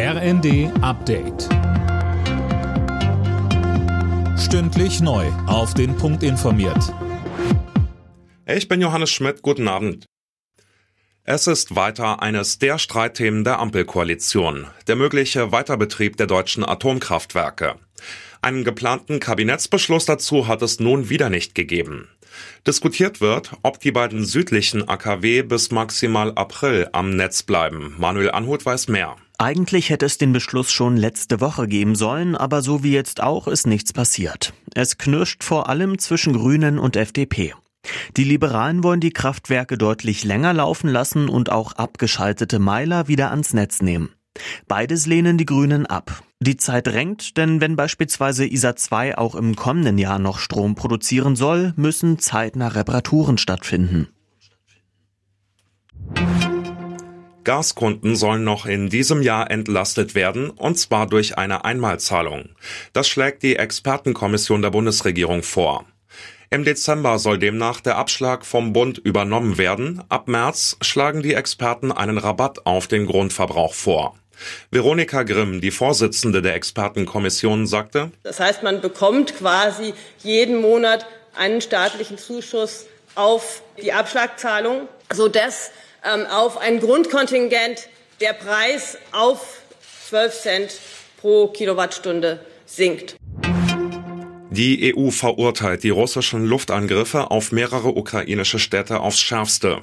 RND Update. Stündlich neu. Auf den Punkt informiert. Ich bin Johannes Schmidt. Guten Abend. Es ist weiter eines der Streitthemen der Ampelkoalition. Der mögliche Weiterbetrieb der deutschen Atomkraftwerke. Einen geplanten Kabinettsbeschluss dazu hat es nun wieder nicht gegeben. Diskutiert wird, ob die beiden südlichen AKW bis maximal April am Netz bleiben. Manuel Anhut weiß mehr. Eigentlich hätte es den Beschluss schon letzte Woche geben sollen, aber so wie jetzt auch ist nichts passiert. Es knirscht vor allem zwischen Grünen und FDP. Die Liberalen wollen die Kraftwerke deutlich länger laufen lassen und auch abgeschaltete Meiler wieder ans Netz nehmen. Beides lehnen die Grünen ab. Die Zeit drängt, denn wenn beispielsweise ISA 2 auch im kommenden Jahr noch Strom produzieren soll, müssen zeitnah Reparaturen stattfinden. Gaskunden sollen noch in diesem Jahr entlastet werden, und zwar durch eine Einmalzahlung. Das schlägt die Expertenkommission der Bundesregierung vor. Im Dezember soll demnach der Abschlag vom Bund übernommen werden. Ab März schlagen die Experten einen Rabatt auf den Grundverbrauch vor. Veronika Grimm, die Vorsitzende der Expertenkommission, sagte, Das heißt, man bekommt quasi jeden Monat einen staatlichen Zuschuss auf die Abschlagzahlung, sodass auf ein Grundkontingent der Preis auf 12 Cent pro Kilowattstunde sinkt. Die EU verurteilt die russischen Luftangriffe auf mehrere ukrainische Städte aufs schärfste.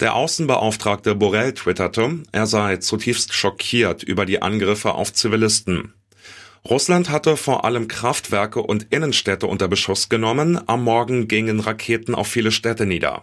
Der Außenbeauftragte Borrell twitterte, er sei zutiefst schockiert über die Angriffe auf Zivilisten. Russland hatte vor allem Kraftwerke und Innenstädte unter Beschuss genommen. Am Morgen gingen Raketen auf viele Städte nieder.